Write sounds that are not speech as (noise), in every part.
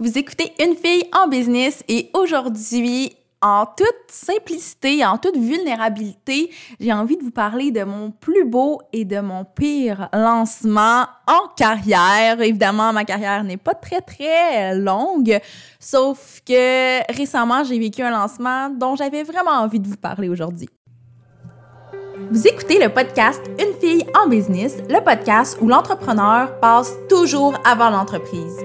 Vous écoutez Une fille en business et aujourd'hui, en toute simplicité, en toute vulnérabilité, j'ai envie de vous parler de mon plus beau et de mon pire lancement en carrière. Évidemment, ma carrière n'est pas très très longue, sauf que récemment, j'ai vécu un lancement dont j'avais vraiment envie de vous parler aujourd'hui. Vous écoutez le podcast Une fille en business, le podcast où l'entrepreneur passe toujours avant l'entreprise.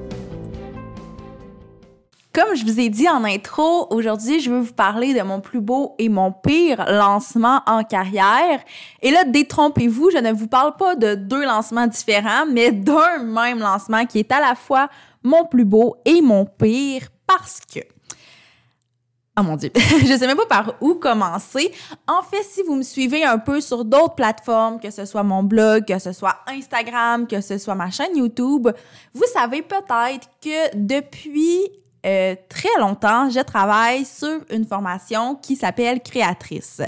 Comme je vous ai dit en intro, aujourd'hui, je veux vous parler de mon plus beau et mon pire lancement en carrière. Et là, détrompez-vous, je ne vous parle pas de deux lancements différents, mais d'un même lancement qui est à la fois mon plus beau et mon pire parce que Oh mon Dieu, (laughs) je sais même pas par où commencer. En fait, si vous me suivez un peu sur d'autres plateformes, que ce soit mon blog, que ce soit Instagram, que ce soit ma chaîne YouTube, vous savez peut-être que depuis euh, très longtemps, je travaille sur une formation qui s'appelle Créatrice.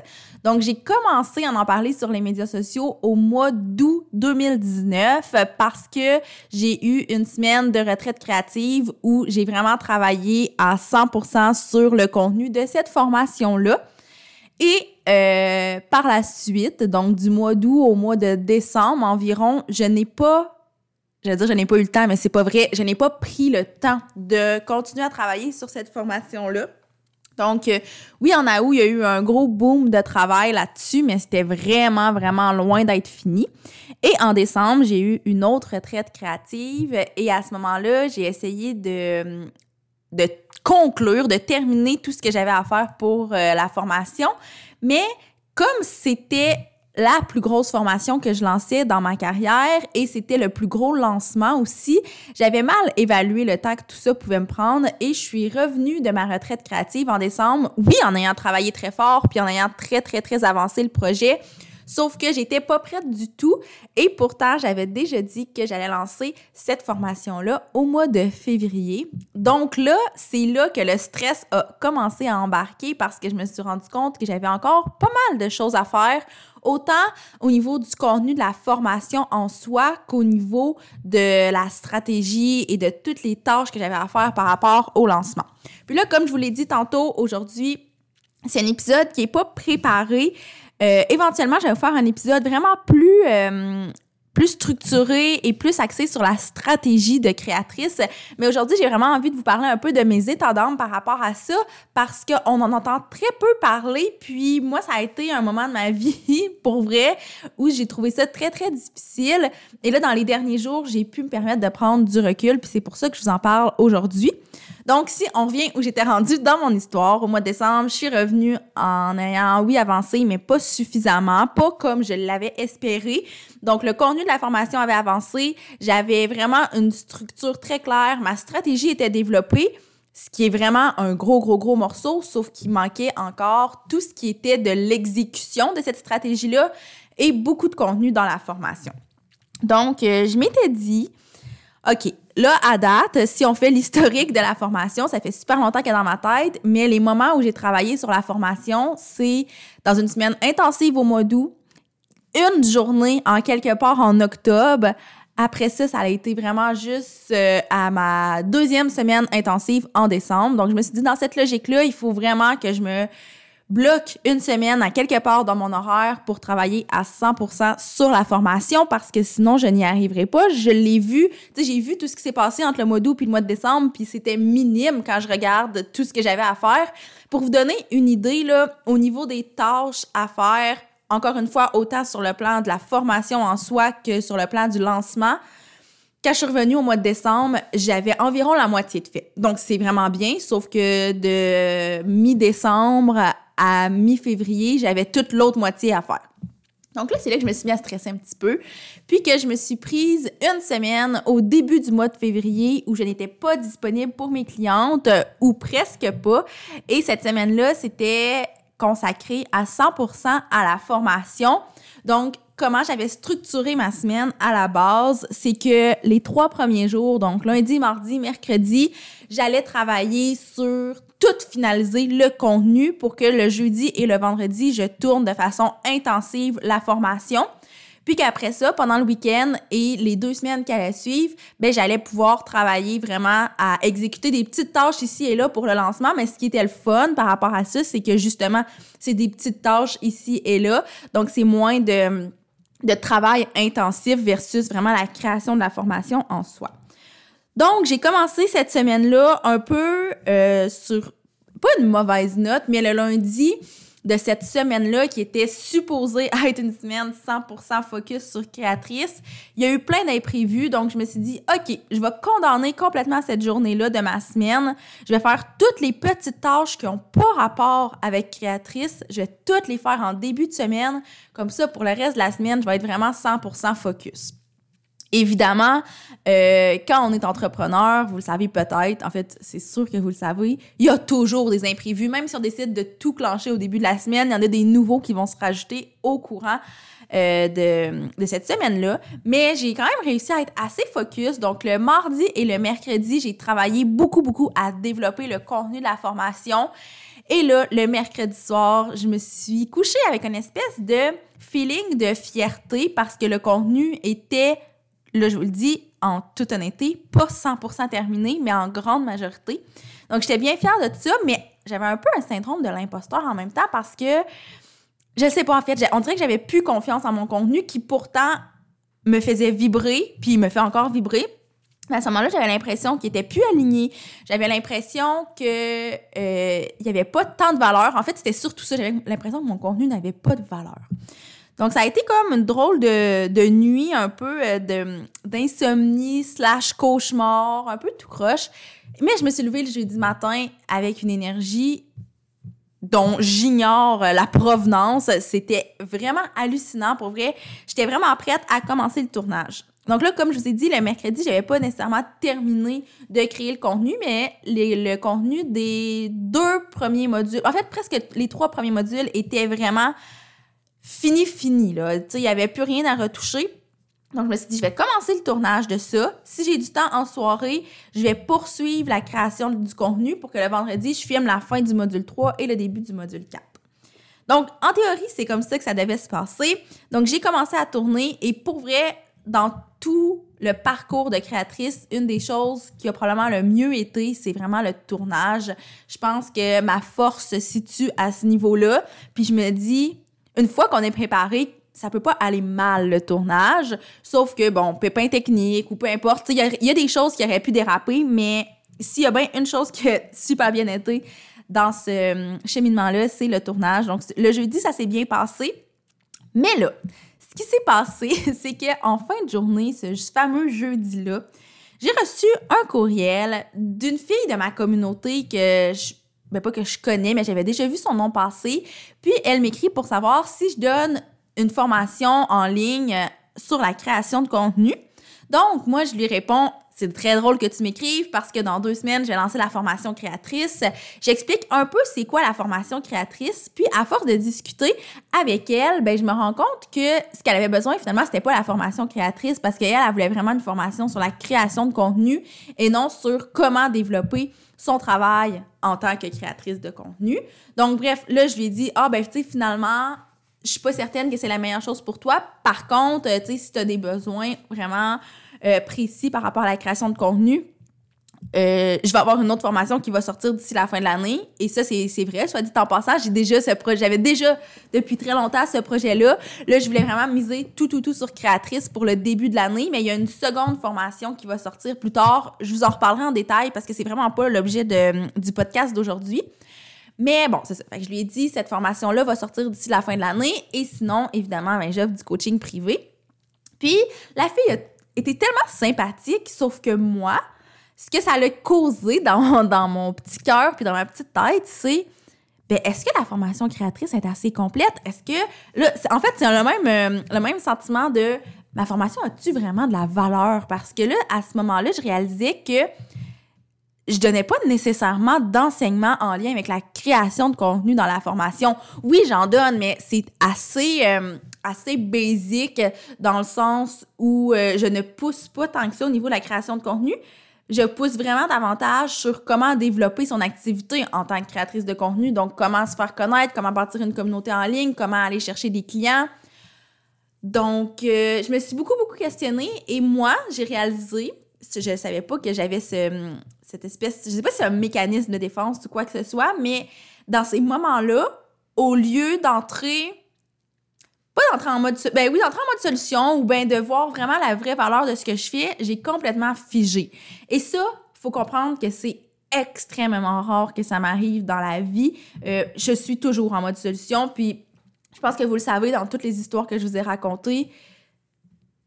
Donc, j'ai commencé à en parler sur les médias sociaux au mois d'août 2019 parce que j'ai eu une semaine de retraite créative où j'ai vraiment travaillé à 100% sur le contenu de cette formation-là. Et euh, par la suite, donc du mois d'août au mois de décembre environ, je n'ai pas je veux dire, je n'ai pas eu le temps, mais c'est pas vrai. Je n'ai pas pris le temps de continuer à travailler sur cette formation-là. Donc, euh, oui, en août, il y a eu un gros boom de travail là-dessus, mais c'était vraiment, vraiment loin d'être fini. Et en décembre, j'ai eu une autre retraite créative et à ce moment-là, j'ai essayé de, conclure, de terminer tout ce que j'avais à faire pour euh, la formation. Mais comme c'était la plus grosse formation que je lançais dans ma carrière et c'était le plus gros lancement aussi. J'avais mal évalué le temps que tout ça pouvait me prendre et je suis revenue de ma retraite créative en décembre, oui, en ayant travaillé très fort puis en ayant très, très, très avancé le projet. Sauf que j'étais pas prête du tout et pourtant j'avais déjà dit que j'allais lancer cette formation-là au mois de février. Donc là, c'est là que le stress a commencé à embarquer parce que je me suis rendu compte que j'avais encore pas mal de choses à faire autant au niveau du contenu de la formation en soi qu'au niveau de la stratégie et de toutes les tâches que j'avais à faire par rapport au lancement. Puis là, comme je vous l'ai dit tantôt, aujourd'hui, c'est un épisode qui n'est pas préparé. Euh, éventuellement, je vais vous faire un épisode vraiment plus euh, plus structuré et plus axé sur la stratégie de créatrice. Mais aujourd'hui, j'ai vraiment envie de vous parler un peu de mes états par rapport à ça parce qu'on en entend très peu parler. Puis moi, ça a été un moment de ma (laughs) vie, pour vrai, où j'ai trouvé ça très, très difficile. Et là, dans les derniers jours, j'ai pu me permettre de prendre du recul. Puis c'est pour ça que je vous en parle aujourd'hui. Donc, si on revient où j'étais rendue dans mon histoire, au mois de décembre, je suis revenue en ayant, oui, avancé, mais pas suffisamment, pas comme je l'avais espéré. Donc, le contenu de la formation avait avancé. J'avais vraiment une structure très claire. Ma stratégie était développée, ce qui est vraiment un gros, gros, gros morceau, sauf qu'il manquait encore tout ce qui était de l'exécution de cette stratégie-là et beaucoup de contenu dans la formation. Donc, euh, je m'étais dit, OK, là, à date, si on fait l'historique de la formation, ça fait super longtemps qu'elle est dans ma tête, mais les moments où j'ai travaillé sur la formation, c'est dans une semaine intensive au mois d'août, une journée en quelque part en octobre. Après ça, ça a été vraiment juste euh, à ma deuxième semaine intensive en décembre. Donc, je me suis dit, dans cette logique-là, il faut vraiment que je me bloque une semaine à quelque part dans mon horaire pour travailler à 100% sur la formation parce que sinon je n'y arriverai pas. Je l'ai vu, tu sais, j'ai vu tout ce qui s'est passé entre le mois d'août puis le mois de décembre puis c'était minime quand je regarde tout ce que j'avais à faire. Pour vous donner une idée là, au niveau des tâches à faire, encore une fois, autant sur le plan de la formation en soi que sur le plan du lancement, quand je suis revenue au mois de décembre, j'avais environ la moitié de fait. Donc, c'est vraiment bien, sauf que de mi-décembre à mi-février, j'avais toute l'autre moitié à faire. Donc là, c'est là que je me suis mis à stresser un petit peu. Puis que je me suis prise une semaine au début du mois de février où je n'étais pas disponible pour mes clientes ou presque pas. Et cette semaine-là, c'était consacré à 100% à la formation. Donc, comment j'avais structuré ma semaine à la base, c'est que les trois premiers jours, donc lundi, mardi, mercredi, j'allais travailler sur tout finaliser le contenu pour que le jeudi et le vendredi, je tourne de façon intensive la formation. Puis qu'après ça, pendant le week-end et les deux semaines qui allaient suivre, ben j'allais pouvoir travailler vraiment à exécuter des petites tâches ici et là pour le lancement. Mais ce qui était le fun par rapport à ça, c'est que justement, c'est des petites tâches ici et là. Donc, c'est moins de, de travail intensif versus vraiment la création de la formation en soi. Donc, j'ai commencé cette semaine-là un peu euh, sur, pas une mauvaise note, mais le lundi, de cette semaine-là qui était supposée (laughs) être une semaine 100% focus sur créatrice. Il y a eu plein d'imprévus, donc je me suis dit, OK, je vais condamner complètement cette journée-là de ma semaine. Je vais faire toutes les petites tâches qui n'ont pas rapport avec créatrice. Je vais toutes les faire en début de semaine. Comme ça, pour le reste de la semaine, je vais être vraiment 100% focus. Évidemment, euh, quand on est entrepreneur, vous le savez peut-être, en fait, c'est sûr que vous le savez, il y a toujours des imprévus. Même si on décide de tout clencher au début de la semaine, il y en a des nouveaux qui vont se rajouter au courant euh, de, de, cette semaine-là. Mais j'ai quand même réussi à être assez focus. Donc, le mardi et le mercredi, j'ai travaillé beaucoup, beaucoup à développer le contenu de la formation. Et là, le mercredi soir, je me suis couchée avec une espèce de feeling de fierté parce que le contenu était là, je vous le dis en toute honnêteté, pas 100% terminé, mais en grande majorité. Donc, j'étais bien fière de tout ça, mais j'avais un peu un syndrome de l'imposteur en même temps parce que, je sais pas, en fait, on dirait que j'avais plus confiance en mon contenu qui pourtant me faisait vibrer, puis me fait encore vibrer. À ce moment-là, j'avais l'impression qu'il était plus aligné. J'avais l'impression que euh, il y avait pas tant de valeur. En fait, c'était surtout ça. J'avais l'impression que mon contenu n'avait pas de valeur. Donc, ça a été comme une drôle de, de nuit, un peu euh, d'insomnie slash cauchemar, un peu tout croche. Mais je me suis levée le jeudi matin avec une énergie dont j'ignore la provenance. C'était vraiment hallucinant. Pour vrai, j'étais vraiment prête à commencer le tournage. Donc là, comme je vous ai dit, le mercredi, j'avais pas nécessairement terminé de créer le contenu, mais le contenu des deux premiers modules, en fait, presque les trois premiers modules étaient vraiment fini, fini. Là. Il n'y avait plus rien à retoucher. Donc, je me suis dit, je vais commencer le tournage de ça. Si j'ai du temps en soirée, je vais poursuivre la création du contenu pour que le vendredi, je filme la fin du module 3 et le début du module 4. Donc, en théorie, c'est comme ça que ça devait se passer. Donc, j'ai commencé à tourner et pour vrai, dans tout le parcours de créatrice, une des choses qui a probablement le mieux été, c'est vraiment le tournage. Je pense que ma force se situe à ce niveau-là. Puis je me dis, une fois qu'on est préparé, ça peut pas aller mal le tournage, sauf que bon, pépin technique ou peu importe, il y, a des choses qui auraient pu déraper, mais s'il y a bien une chose qui a (laughs) super bien été dans ce hum, cheminement-là, c'est le tournage. Donc le jeudi, ça s'est bien passé. Mais là, ce qui s'est passé, (laughs) c'est qu'en fin de journée, ce fameux jeudi-là, j'ai reçu un courriel d'une fille de ma communauté que je ben pas que je connais, mais j'avais déjà vu son nom passer. Puis elle m'écrit pour savoir si je donne une formation en ligne sur la création de contenu. Donc, moi, je lui réponds c'est très drôle que tu m'écrives parce que dans deux semaines, j'ai lancé la formation créatrice. J'explique un peu c'est quoi la formation créatrice. Puis, à force de discuter avec elle, ben, je me rends compte que ce qu'elle avait besoin, finalement, c'était pas la formation créatrice parce qu'elle, elle voulait vraiment une formation sur la création de contenu et non sur comment développer son travail en tant que créatrice de contenu. Donc, bref, là, je lui ai dit, ah, ben, tu sais, finalement, je suis pas certaine que c'est la meilleure chose pour toi. Par contre, tu sais, si tu as des besoins vraiment euh, précis par rapport à la création de contenu, euh, je vais avoir une autre formation qui va sortir d'ici la fin de l'année. Et ça, c'est vrai. Soit dit en passant, j'ai déjà ce projet. J'avais déjà depuis très longtemps ce projet-là. Là, je voulais vraiment miser tout, tout, tout sur créatrice pour le début de l'année. Mais il y a une seconde formation qui va sortir plus tard. Je vous en reparlerai en détail parce que c'est vraiment pas l'objet du podcast d'aujourd'hui. Mais bon, c'est ça. je lui ai dit, cette formation-là va sortir d'ici la fin de l'année. Et sinon, évidemment, ben, j'offre du coaching privé. Puis, la fille était tellement sympathique, sauf que moi, ce que ça a causé dans, dans mon petit cœur puis dans ma petite tête, c'est ben, est-ce que la formation créatrice est assez complète? Est-ce que. Là, en fait, c'est le même, euh, le même sentiment de ma formation a-tu vraiment de la valeur? Parce que là, à ce moment-là, je réalisais que je donnais pas nécessairement d'enseignement en lien avec la création de contenu dans la formation. Oui, j'en donne, mais c'est assez euh, assez basique dans le sens où euh, je ne pousse pas tant que ça au niveau de la création de contenu. Je pousse vraiment davantage sur comment développer son activité en tant que créatrice de contenu. Donc, comment se faire connaître, comment bâtir une communauté en ligne, comment aller chercher des clients. Donc, euh, je me suis beaucoup, beaucoup questionnée et moi, j'ai réalisé, je ne savais pas que j'avais ce, cette espèce, je sais pas si c'est un mécanisme de défense ou quoi que ce soit, mais dans ces moments-là, au lieu d'entrer pas d'entrer en mode ben oui d'entrer en mode solution ou ben de voir vraiment la vraie valeur de ce que je fais j'ai complètement figé. Et ça faut comprendre que c'est extrêmement rare que ça m'arrive dans la vie. Euh, je suis toujours en mode solution puis je pense que vous le savez dans toutes les histoires que je vous ai racontées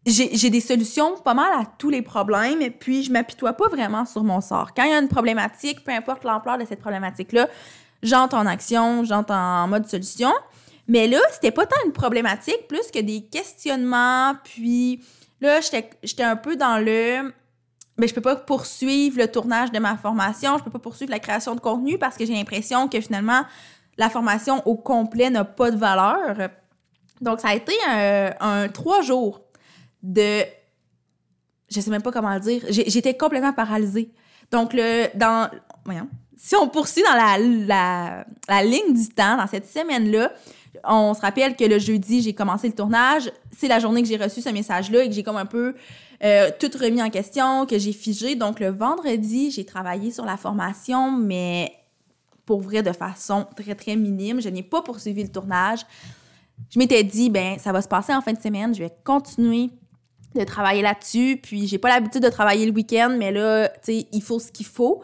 j'ai des solutions pas mal à tous les problèmes, puis je m'apitoie pas vraiment sur mon sort. Quand il y a une problématique, peu importe l'ampleur de cette problématique-là, j'entre en action, j'entre en mode solution. Mais là, c'était pas tant une problématique, plus que des questionnements. Puis là, j'étais un peu dans le. Mais je peux pas poursuivre le tournage de ma formation, je peux pas poursuivre la création de contenu parce que j'ai l'impression que finalement, la formation au complet n'a pas de valeur. Donc, ça a été un, trois jours de. Je sais même pas comment le dire. J'étais complètement paralysée. Donc, le, dans. Voyons. Si on poursuit dans la, la, la ligne du temps, dans cette semaine-là, on se rappelle que le jeudi, j'ai commencé le tournage. C'est la journée que j'ai reçu ce message-là et que j'ai comme un peu euh, tout remis en question, que j'ai figé. Donc, le vendredi, j'ai travaillé sur la formation, mais pour vrai, de façon très, très minime. Je n'ai pas poursuivi le tournage. Je m'étais dit, ben, ça va se passer en fin de semaine. Je vais continuer de travailler là-dessus. Puis, j'ai pas l'habitude de travailler le week-end, mais là, tu sais, il faut ce qu'il faut.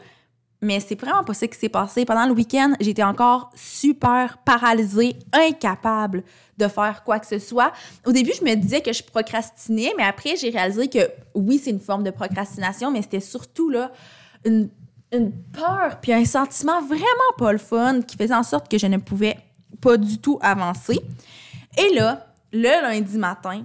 Mais c'est vraiment pas ça qui s'est passé. Pendant le week-end, j'étais encore super paralysée, incapable de faire quoi que ce soit. Au début, je me disais que je procrastinais, mais après, j'ai réalisé que oui, c'est une forme de procrastination, mais c'était surtout là une, une peur puis un sentiment vraiment pas le fun qui faisait en sorte que je ne pouvais pas du tout avancer. Et là, le lundi matin,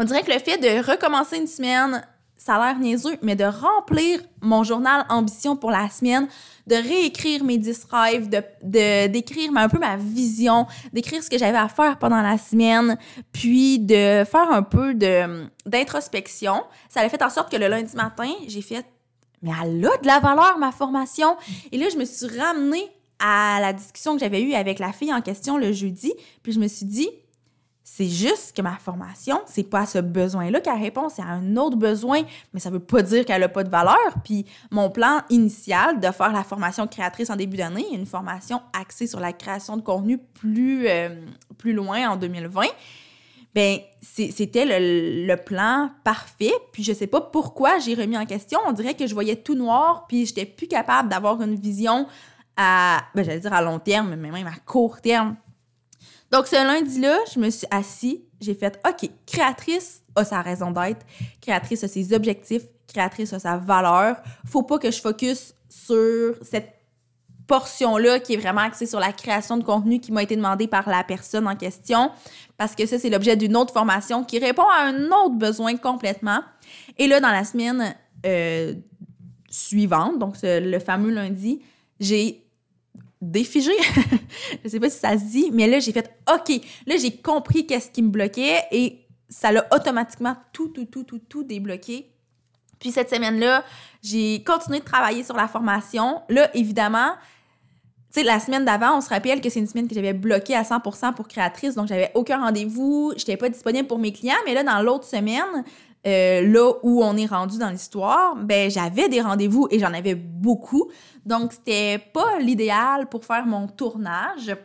on dirait que le fait de recommencer une semaine ça a l'air niaiseux, mais de remplir mon journal ambition pour la semaine, de réécrire mes 10 rêves, de, d'écrire un peu ma vision, d'écrire ce que j'avais à faire pendant la semaine, puis de faire un peu d'introspection. Ça a fait en sorte que le lundi matin, j'ai fait mais elle a de la valeur, ma formation. Et là, je me suis ramenée à la discussion que j'avais eue avec la fille en question le jeudi, puis je me suis dit, c'est juste que ma formation, c'est pas à ce besoin-là qu'elle répond, c'est à un autre besoin, mais ça veut pas dire qu'elle a pas de valeur. Puis mon plan initial de faire la formation créatrice en début d'année, une formation axée sur la création de contenu plus, euh, plus loin en 2020, ben c'était le, plan parfait. Puis je sais pas pourquoi j'ai remis en question. On dirait que je voyais tout noir, puis j'étais plus capable d'avoir une vision à, ben, j'allais dire à long terme, mais même à court terme donc, ce lundi-là, je me suis assis, j'ai fait OK, créatrice a sa raison d'être, créatrice a ses objectifs, créatrice a sa valeur. Faut pas que je focus sur cette portion-là qui est vraiment axée sur la création de contenu qui m'a été demandée par la personne en question, parce que ça, c'est l'objet d'une autre formation qui répond à un autre besoin complètement. Et là, dans la semaine euh, suivante, donc le fameux lundi, j'ai défigé. (laughs) je sais pas si ça se dit, mais là, j'ai fait OK. Là, j'ai compris qu'est-ce qui me bloquait et ça l'a automatiquement tout, tout, tout, tout, tout débloqué. Puis cette semaine-là, j'ai continué de travailler sur la formation. Là, évidemment, tu sais, la semaine d'avant, on se rappelle que c'est une semaine que j'avais bloquée à 100% pour créatrice, donc j'avais aucun rendez-vous, j'étais pas disponible pour mes clients. Mais là, dans l'autre semaine, euh, là où on est rendu dans l'histoire, ben j'avais des rendez-vous et j'en avais beaucoup. Donc, c'était pas l'idéal pour faire mon tournage.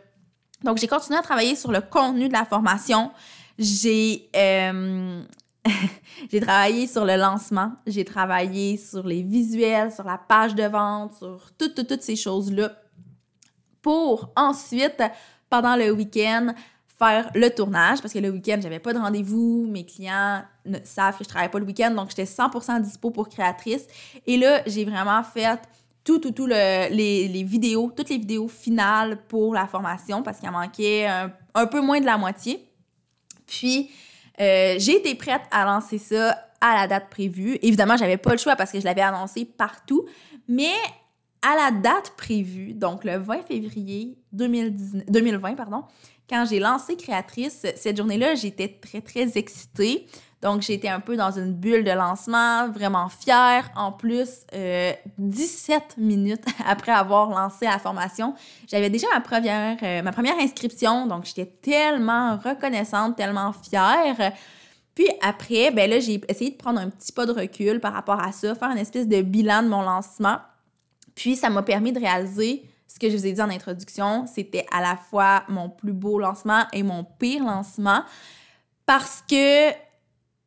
Donc, j'ai continué à travailler sur le contenu de la formation. J'ai euh, (laughs) travaillé sur le lancement, j'ai travaillé sur les visuels, sur la page de vente, sur toutes, toutes, toutes ces choses-là pour ensuite, pendant le week-end, faire le tournage parce que le week-end, j'avais pas de rendez-vous. Mes clients savent que je travaille pas le week-end, donc j'étais 100% dispo pour créatrice. Et là, j'ai vraiment fait tout, tout, tout le, les, vidéos, toutes les vidéos finales pour la formation parce qu'il manquait un, peu moins de la moitié. Puis, euh, j'ai été prête à lancer ça à la date prévue. Évidemment, j'avais pas le choix parce que je l'avais annoncé partout, mais à la date prévue, donc le 20 février 2020, pardon, quand j'ai lancé Créatrice, cette journée-là, j'étais très, très excitée. Donc, j'étais un peu dans une bulle de lancement, vraiment fière. En plus, 17 euh, minutes (laughs) après avoir lancé la formation, j'avais déjà ma première, euh, ma première inscription. Donc, j'étais tellement reconnaissante, tellement fière. Puis après, ben là, j'ai essayé de prendre un petit pas de recul par rapport à ça, faire une espèce de bilan de mon lancement. Puis, ça m'a permis de réaliser ce que je vous ai dit en introduction, c'était à la fois mon plus beau lancement et mon pire lancement parce que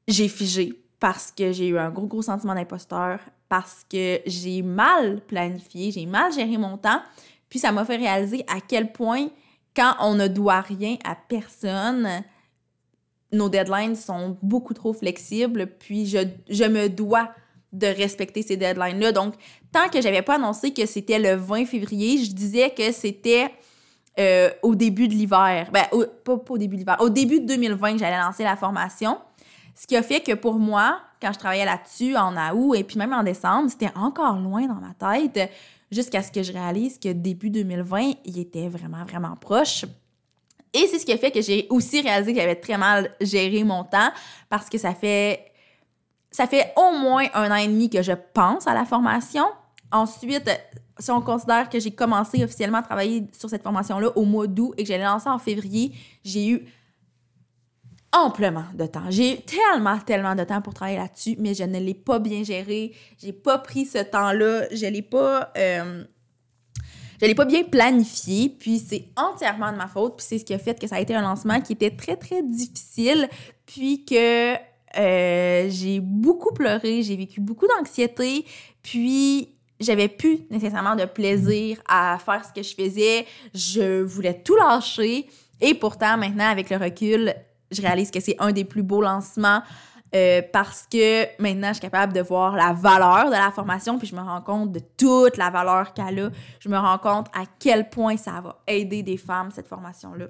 j'ai figé, parce que j'ai eu un gros, gros sentiment d'imposteur, parce que j'ai mal planifié, j'ai mal géré mon temps. Puis ça m'a fait réaliser à quel point, quand on ne doit rien à personne, nos deadlines sont beaucoup trop flexibles, puis je, je me dois de respecter ces deadlines-là. Donc, tant que j'avais pas annoncé que c'était le 20 février, je disais que c'était euh, au début de l'hiver. Ben, pas, pas, au début de l'hiver. Au début de 2020 que j'allais lancer la formation. Ce qui a fait que pour moi, quand je travaillais là-dessus en août et puis même en décembre, c'était encore loin dans ma tête jusqu'à ce que je réalise que début 2020, il était vraiment, vraiment proche. Et c'est ce qui a fait que j'ai aussi réalisé que j'avais très mal géré mon temps parce que ça fait ça fait au moins un an et demi que je pense à la formation. Ensuite, si on considère que j'ai commencé officiellement à travailler sur cette formation-là au mois d'août et que j'allais lancer en février, j'ai eu amplement de temps. J'ai eu tellement, tellement de temps pour travailler là-dessus, mais je ne l'ai pas bien géré. J'ai pas pris ce temps-là. Je l'ai pas. Euh, je l'ai pas bien planifié, puis c'est entièrement de ma faute, puis c'est ce qui a fait que ça a été un lancement qui était très, très difficile, puis que euh, j'ai beaucoup pleuré, j'ai vécu beaucoup d'anxiété, puis j'avais plus nécessairement de plaisir à faire ce que je faisais. Je voulais tout lâcher. Et pourtant, maintenant, avec le recul, je réalise que c'est un des plus beaux lancements euh, parce que maintenant, je suis capable de voir la valeur de la formation, puis je me rends compte de toute la valeur qu'elle a. Je me rends compte à quel point ça va aider des femmes, cette formation-là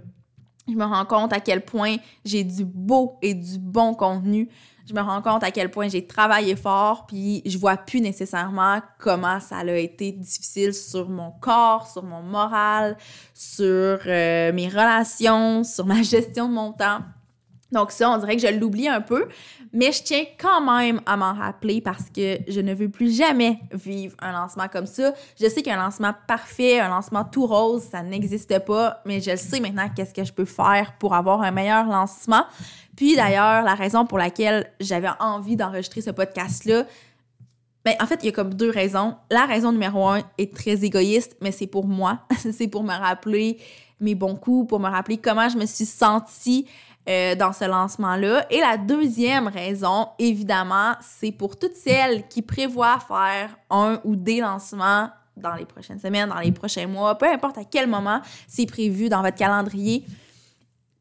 je me rends compte à quel point j'ai du beau et du bon contenu. Je me rends compte à quel point j'ai travaillé fort, puis je vois plus nécessairement comment ça a été difficile sur mon corps, sur mon moral, sur euh, mes relations, sur ma (laughs) gestion de mon temps. Donc ça, on dirait que je l'oublie un peu, mais je tiens quand même à m'en rappeler parce que je ne veux plus jamais vivre un lancement comme ça. Je sais qu'un lancement parfait, un lancement tout rose, ça n'existe pas, mais je sais maintenant qu'est-ce que je peux faire pour avoir un meilleur lancement. Puis d'ailleurs, la raison pour laquelle j'avais envie d'enregistrer ce podcast-là, ben, en fait, il y a comme deux raisons. La raison numéro un est très égoïste, mais c'est pour moi. (laughs) c'est pour me rappeler mes bons coups, pour me rappeler comment je me suis sentie euh, dans ce lancement-là. Et la deuxième raison, évidemment, c'est pour toutes celles qui prévoient faire un ou des lancements dans les prochaines semaines, dans les prochains mois, peu importe à quel moment c'est prévu dans votre calendrier.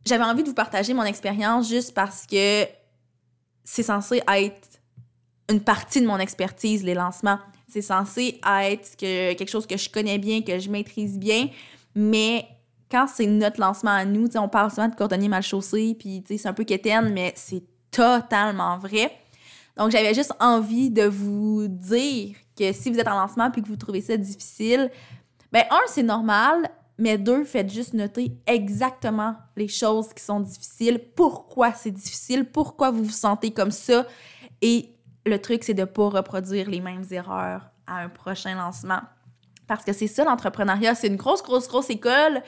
J'avais envie de vous partager mon expérience juste parce que c'est censé être une partie de mon expertise, les lancements. C'est censé être que, quelque chose que je connais bien, que je maîtrise bien, mais quand c'est notre lancement à nous, on parle souvent de cordonnier mal chaussé, puis c'est un peu quétaine, mais c'est totalement vrai. Donc, j'avais juste envie de vous dire que si vous êtes en lancement puis que vous trouvez ça difficile, ben un, c'est normal, mais deux, faites juste noter exactement les choses qui sont difficiles, pourquoi c'est difficile, pourquoi vous vous sentez comme ça. Et le truc, c'est de ne pas reproduire les mêmes erreurs à un prochain lancement. Parce que c'est ça, l'entrepreneuriat. C'est une grosse, grosse, grosse école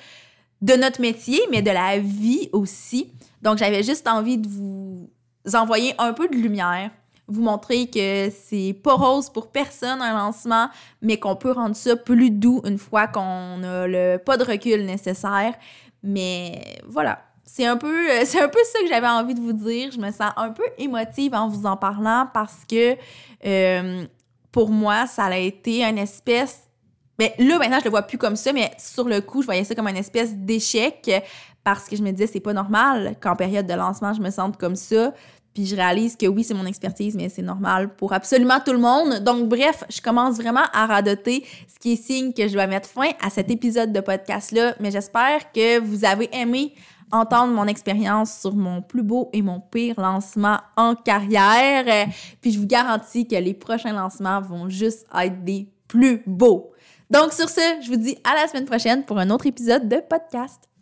de notre métier, mais de la vie aussi. Donc, j'avais juste envie de vous envoyer un peu de lumière, vous montrer que c'est pas rose pour personne un lancement, mais qu'on peut rendre ça plus doux une fois qu'on a le pas de recul nécessaire. Mais voilà, c'est un peu c'est un peu ça que j'avais envie de vous dire. Je me sens un peu émotive en vous en parlant parce que euh, pour moi, ça a été une espèce mais là, maintenant, je le vois plus comme ça, mais sur le coup, je voyais ça comme une espèce d'échec parce que je me disais, c'est pas normal qu'en période de lancement, je me sente comme ça. Puis je réalise que oui, c'est mon expertise, mais c'est normal pour absolument tout le monde. Donc, bref, je commence vraiment à radoter, ce qui est signe que je dois mettre fin à cet épisode de podcast-là. Mais j'espère que vous avez aimé entendre mon expérience sur mon plus beau et mon pire lancement en carrière. Puis je vous garantis que les prochains lancements vont juste être des plus beaux. Donc, sur ce, je vous dis à la semaine prochaine pour un autre épisode de podcast.